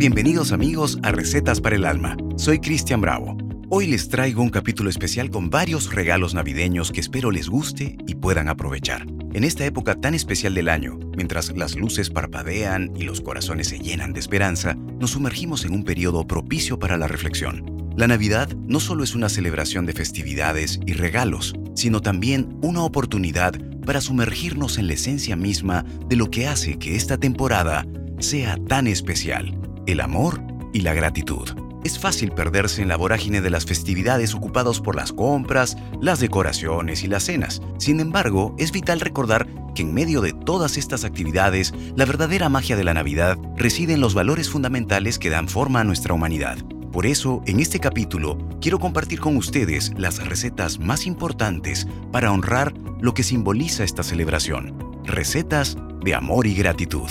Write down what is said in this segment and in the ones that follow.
Bienvenidos amigos a Recetas para el Alma. Soy Cristian Bravo. Hoy les traigo un capítulo especial con varios regalos navideños que espero les guste y puedan aprovechar. En esta época tan especial del año, mientras las luces parpadean y los corazones se llenan de esperanza, nos sumergimos en un periodo propicio para la reflexión. La Navidad no solo es una celebración de festividades y regalos, sino también una oportunidad para sumergirnos en la esencia misma de lo que hace que esta temporada sea tan especial, el amor y la gratitud. Es fácil perderse en la vorágine de las festividades ocupados por las compras, las decoraciones y las cenas. Sin embargo, es vital recordar que en medio de todas estas actividades, la verdadera magia de la Navidad reside en los valores fundamentales que dan forma a nuestra humanidad. Por eso, en este capítulo, quiero compartir con ustedes las recetas más importantes para honrar lo que simboliza esta celebración. Recetas de amor y gratitud.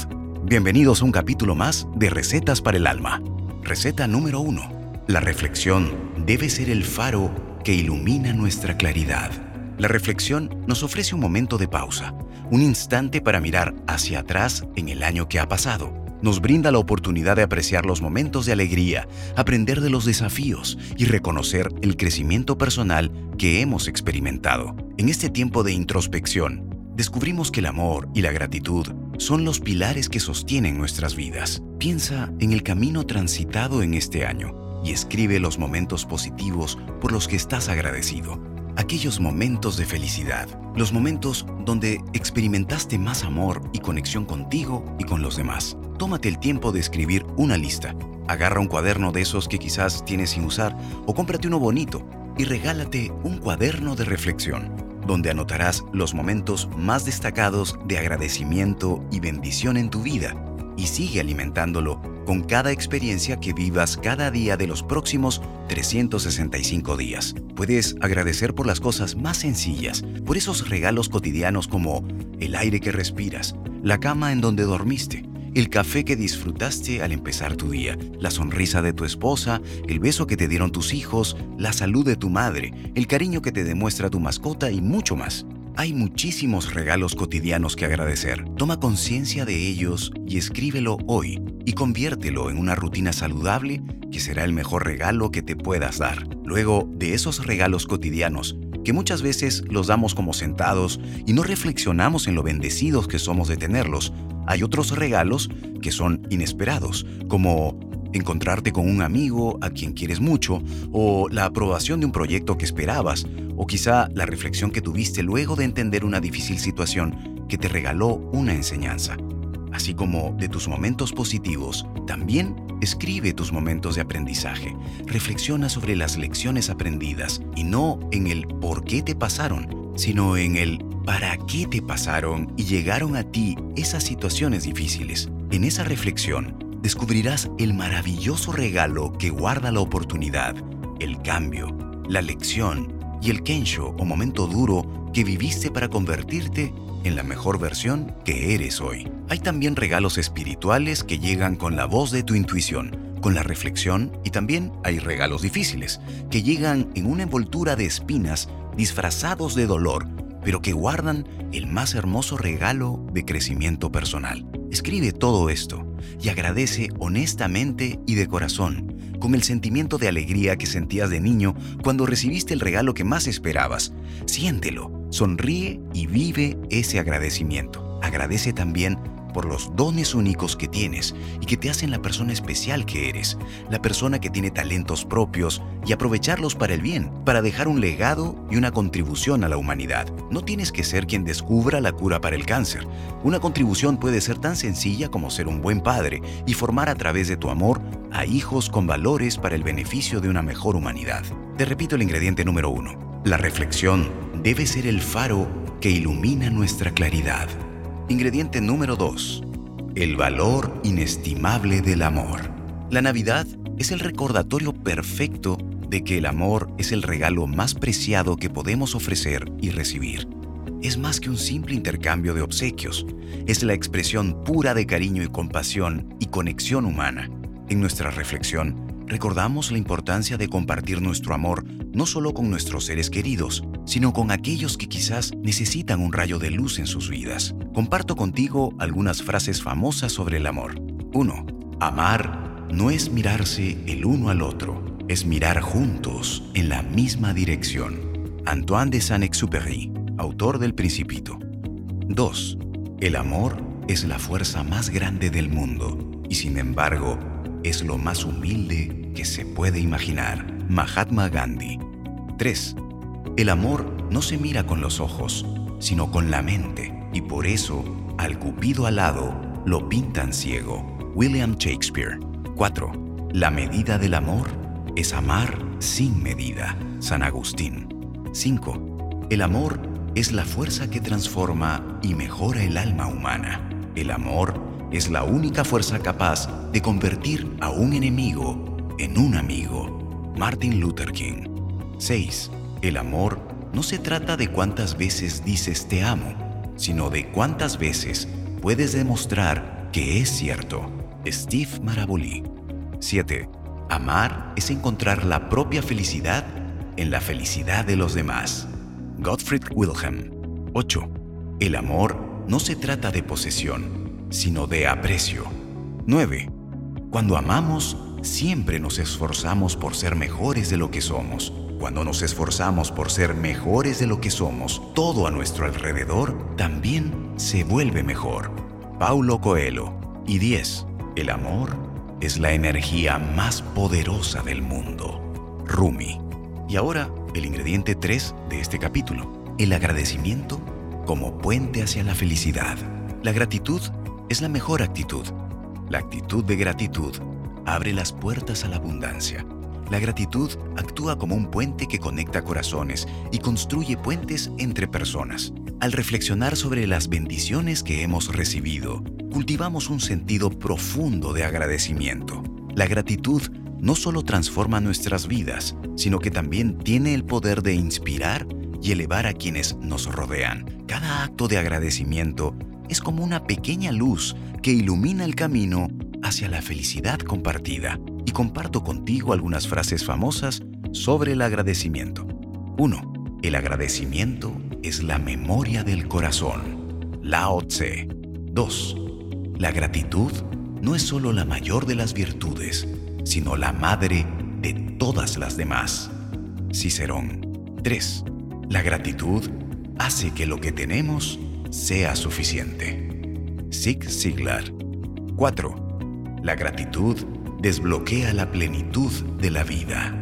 Bienvenidos a un capítulo más de Recetas para el Alma. Receta número 1. La reflexión debe ser el faro que ilumina nuestra claridad. La reflexión nos ofrece un momento de pausa, un instante para mirar hacia atrás en el año que ha pasado. Nos brinda la oportunidad de apreciar los momentos de alegría, aprender de los desafíos y reconocer el crecimiento personal que hemos experimentado. En este tiempo de introspección, descubrimos que el amor y la gratitud son los pilares que sostienen nuestras vidas. Piensa en el camino transitado en este año y escribe los momentos positivos por los que estás agradecido. Aquellos momentos de felicidad, los momentos donde experimentaste más amor y conexión contigo y con los demás. Tómate el tiempo de escribir una lista. Agarra un cuaderno de esos que quizás tienes sin usar o cómprate uno bonito y regálate un cuaderno de reflexión donde anotarás los momentos más destacados de agradecimiento y bendición en tu vida y sigue alimentándolo con cada experiencia que vivas cada día de los próximos 365 días. Puedes agradecer por las cosas más sencillas, por esos regalos cotidianos como el aire que respiras, la cama en donde dormiste, el café que disfrutaste al empezar tu día, la sonrisa de tu esposa, el beso que te dieron tus hijos, la salud de tu madre, el cariño que te demuestra tu mascota y mucho más. Hay muchísimos regalos cotidianos que agradecer. Toma conciencia de ellos y escríbelo hoy y conviértelo en una rutina saludable que será el mejor regalo que te puedas dar. Luego de esos regalos cotidianos, que muchas veces los damos como sentados y no reflexionamos en lo bendecidos que somos de tenerlos, hay otros regalos que son inesperados, como encontrarte con un amigo a quien quieres mucho, o la aprobación de un proyecto que esperabas, o quizá la reflexión que tuviste luego de entender una difícil situación que te regaló una enseñanza. Así como de tus momentos positivos, también escribe tus momentos de aprendizaje. Reflexiona sobre las lecciones aprendidas y no en el por qué te pasaron, sino en el para qué te pasaron y llegaron a ti esas situaciones difíciles. En esa reflexión descubrirás el maravilloso regalo que guarda la oportunidad, el cambio, la lección y el kensho o momento duro que viviste para convertirte en la mejor versión que eres hoy. Hay también regalos espirituales que llegan con la voz de tu intuición, con la reflexión y también hay regalos difíciles que llegan en una envoltura de espinas disfrazados de dolor pero que guardan el más hermoso regalo de crecimiento personal. Escribe todo esto y agradece honestamente y de corazón, con el sentimiento de alegría que sentías de niño cuando recibiste el regalo que más esperabas. Siéntelo, sonríe y vive ese agradecimiento. Agradece también por los dones únicos que tienes y que te hacen la persona especial que eres, la persona que tiene talentos propios y aprovecharlos para el bien, para dejar un legado y una contribución a la humanidad. No tienes que ser quien descubra la cura para el cáncer. Una contribución puede ser tan sencilla como ser un buen padre y formar a través de tu amor a hijos con valores para el beneficio de una mejor humanidad. Te repito el ingrediente número uno. La reflexión debe ser el faro que ilumina nuestra claridad. Ingrediente número 2. El valor inestimable del amor. La Navidad es el recordatorio perfecto de que el amor es el regalo más preciado que podemos ofrecer y recibir. Es más que un simple intercambio de obsequios, es la expresión pura de cariño y compasión y conexión humana. En nuestra reflexión, recordamos la importancia de compartir nuestro amor no solo con nuestros seres queridos, sino con aquellos que quizás necesitan un rayo de luz en sus vidas. Comparto contigo algunas frases famosas sobre el amor. 1. Amar no es mirarse el uno al otro, es mirar juntos en la misma dirección. Antoine de Saint-Exupéry, autor del Principito. 2. El amor es la fuerza más grande del mundo y sin embargo es lo más humilde que se puede imaginar. Mahatma Gandhi. 3. El amor no se mira con los ojos, sino con la mente, y por eso al cupido alado lo pintan ciego. William Shakespeare. 4. La medida del amor es amar sin medida. San Agustín. 5. El amor es la fuerza que transforma y mejora el alma humana. El amor es la única fuerza capaz de convertir a un enemigo en un amigo. Martin Luther King. 6. El amor no se trata de cuántas veces dices te amo, sino de cuántas veces puedes demostrar que es cierto. Steve Maraboli. 7. Amar es encontrar la propia felicidad en la felicidad de los demás. Gottfried Wilhelm. 8. El amor no se trata de posesión, sino de aprecio. 9. Cuando amamos, siempre nos esforzamos por ser mejores de lo que somos. Cuando nos esforzamos por ser mejores de lo que somos, todo a nuestro alrededor también se vuelve mejor. Paulo Coelho. Y 10. El amor es la energía más poderosa del mundo. Rumi. Y ahora, el ingrediente 3 de este capítulo, el agradecimiento como puente hacia la felicidad. La gratitud es la mejor actitud. La actitud de gratitud abre las puertas a la abundancia. La gratitud actúa como un puente que conecta corazones y construye puentes entre personas. Al reflexionar sobre las bendiciones que hemos recibido, cultivamos un sentido profundo de agradecimiento. La gratitud no solo transforma nuestras vidas, sino que también tiene el poder de inspirar y elevar a quienes nos rodean. Cada acto de agradecimiento es como una pequeña luz que ilumina el camino hacia la felicidad compartida. Y comparto contigo algunas frases famosas sobre el agradecimiento. 1. El agradecimiento es la memoria del corazón. Lao Tse. 2. La gratitud no es solo la mayor de las virtudes, sino la madre de todas las demás. Cicerón. 3. La gratitud hace que lo que tenemos sea suficiente. Zig Ziglar. 4. La gratitud desbloquea la plenitud de la vida.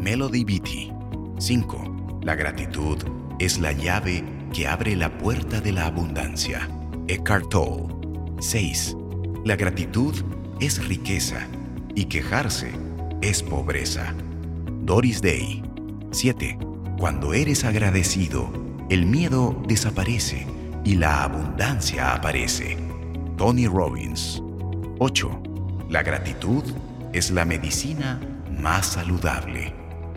Melody Beatty. 5. La gratitud es la llave que abre la puerta de la abundancia. Eckhart Tolle. 6. La gratitud es riqueza y quejarse es pobreza. Doris Day. 7. Cuando eres agradecido, el miedo desaparece y la abundancia aparece. Tony Robbins. 8. La gratitud es la medicina más saludable.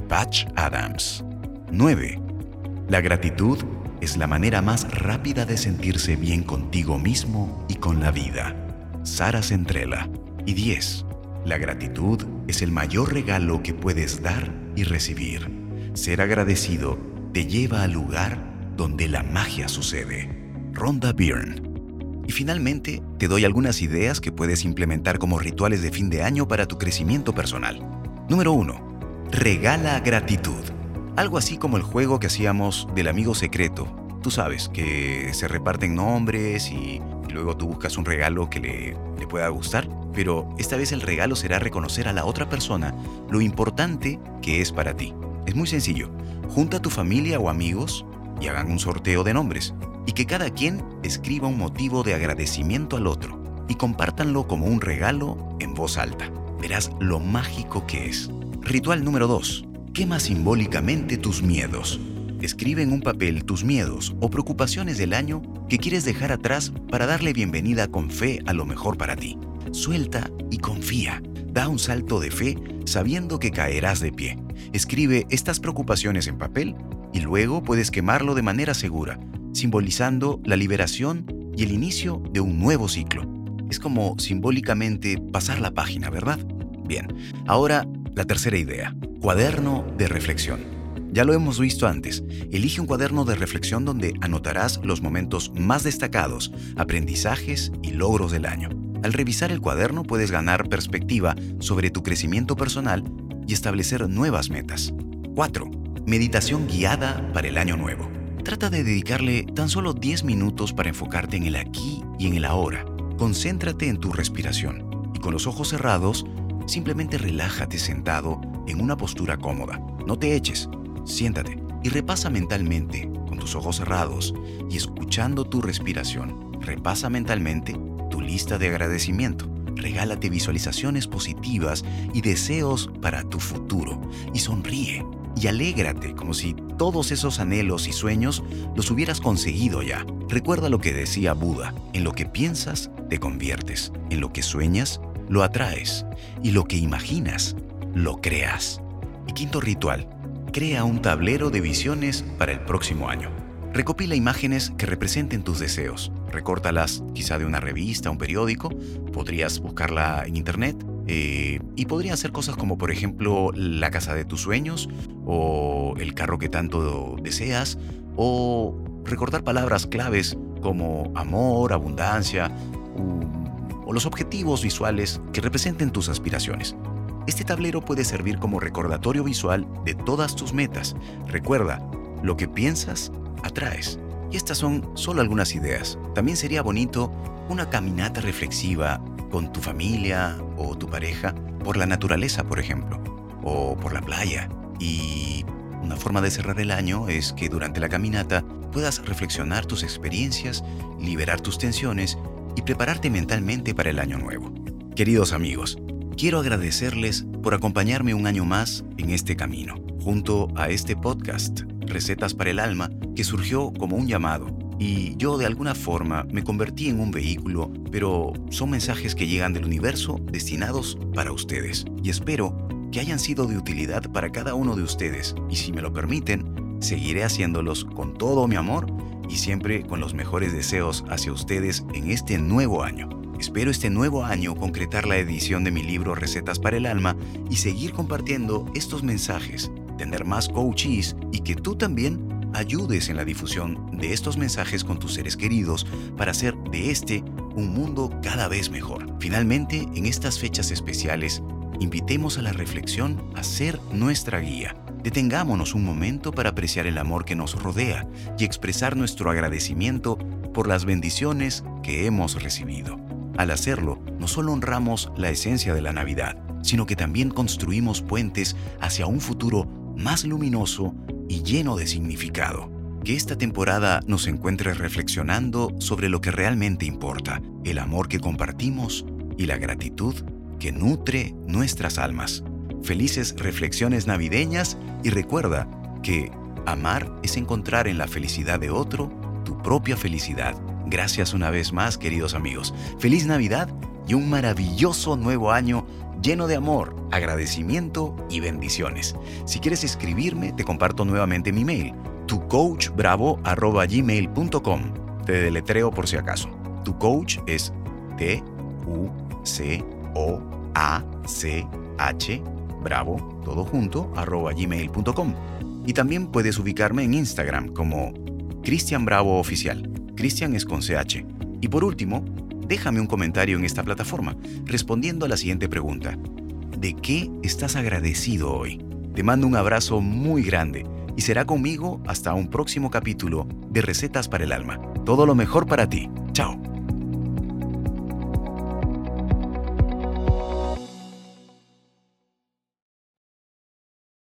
Patch Adams. 9. La gratitud es la manera más rápida de sentirse bien contigo mismo y con la vida. Sara Centrella. Y 10. La gratitud es el mayor regalo que puedes dar y recibir. Ser agradecido te lleva al lugar donde la magia sucede. Rhonda Byrne. Y finalmente, te doy algunas ideas que puedes implementar como rituales de fin de año para tu crecimiento personal. Número 1. Regala gratitud. Algo así como el juego que hacíamos del amigo secreto. Tú sabes, que se reparten nombres y, luego tú buscas un regalo que le, le pueda gustar. Pero esta vez el regalo será reconocer a la otra persona lo importante que es para ti. Es muy sencillo. Junta a tu familia o amigos y hagan un sorteo de nombres. Y que cada quien escriba un motivo de agradecimiento al otro. Y compártanlo como un regalo en voz alta. Verás lo mágico que es. Ritual número 2 Quema simbólicamente tus miedos. Escribe en un papel tus miedos o preocupaciones del año que quieres dejar atrás para darle bienvenida con fe a lo mejor para ti. Suelta y confía. Da un salto de fe sabiendo que caerás de pie. Escribe estas preocupaciones en papel y luego puedes quemarlo de manera segura, simbolizando la liberación y el inicio de un nuevo ciclo. Es como simbólicamente pasar la página, ¿verdad? Bien, ahora la tercera idea, cuaderno de reflexión. Ya lo hemos visto antes, elige un cuaderno de reflexión donde anotarás los momentos más destacados, aprendizajes y logros del año. Al revisar el cuaderno puedes ganar perspectiva sobre tu crecimiento personal y establecer nuevas metas. 4. Meditación guiada para el año nuevo. Trata de dedicarle tan solo 10 minutos para enfocarte en el aquí y en el ahora. Concéntrate en tu respiración y con los ojos cerrados, simplemente relájate sentado en una postura cómoda. No te eches, siéntate y repasa mentalmente, con tus ojos cerrados y escuchando tu respiración, repasa mentalmente tu lista de agradecimiento. Regálate visualizaciones positivas y deseos para tu futuro y sonríe y alégrate como si todos esos anhelos y sueños los hubieras conseguido ya. Recuerda lo que decía Buda, en lo que piensas te conviertes, en lo que sueñas lo atraes y lo que imaginas lo creas. Y quinto ritual, crea un tablero de visiones para el próximo año. Recopila imágenes que representen tus deseos. Recórtalas quizá de una revista, un periódico, podrías buscarla en internet eh, y podrían ser cosas como por ejemplo la casa de tus sueños o el carro que tanto deseas o recordar palabras claves como amor, abundancia o los objetivos visuales que representen tus aspiraciones. Este tablero puede servir como recordatorio visual de todas tus metas. Recuerda, lo que piensas, atraes. Y estas son solo algunas ideas. También sería bonito una caminata reflexiva con tu familia o tu pareja por la naturaleza, por ejemplo, o por la playa. Y una forma de cerrar el año es que durante la caminata puedas reflexionar tus experiencias, liberar tus tensiones y prepararte mentalmente para el año nuevo. Queridos amigos, quiero agradecerles por acompañarme un año más en este camino, junto a este podcast, Recetas para el Alma, que surgió como un llamado y yo de alguna forma me convertí en un vehículo, pero son mensajes que llegan del universo destinados para ustedes. Y espero que hayan sido de utilidad para cada uno de ustedes. Y si me lo permiten, seguiré haciéndolos con todo mi amor y siempre con los mejores deseos hacia ustedes en este nuevo año. Espero este nuevo año concretar la edición de mi libro Recetas para el Alma y seguir compartiendo estos mensajes, tener más coaches y que tú también ayudes en la difusión de estos mensajes con tus seres queridos para hacer de este un mundo cada vez mejor. Finalmente, en estas fechas especiales, invitemos a la reflexión a ser nuestra guía. Detengámonos un momento para apreciar el amor que nos rodea y expresar nuestro agradecimiento por las bendiciones que hemos recibido. Al hacerlo, no solo honramos la esencia de la Navidad, sino que también construimos puentes hacia un futuro más luminoso y lleno de significado. Que esta temporada nos encuentre reflexionando sobre lo que realmente importa, el amor que compartimos y la gratitud que nutre nuestras almas. Felices reflexiones navideñas y recuerda que amar es encontrar en la felicidad de otro tu propia felicidad. Gracias una vez más, queridos amigos. Feliz Navidad un maravilloso nuevo año lleno de amor, agradecimiento y bendiciones. Si quieres escribirme, te comparto nuevamente mi mail, tucoachbravo.gmail.com. Te deletreo por si acaso. Tu coach es T-U-C-O-A-C-H bravo, todo junto, arroba gmail.com. Y también puedes ubicarme en Instagram como Cristian Bravo Oficial. Cristian es con CH. Y por último, déjame un comentario en esta plataforma respondiendo a la siguiente pregunta. ¿De qué estás agradecido hoy? Te mando un abrazo muy grande y será conmigo hasta un próximo capítulo de Recetas para el Alma. Todo lo mejor para ti. Chao.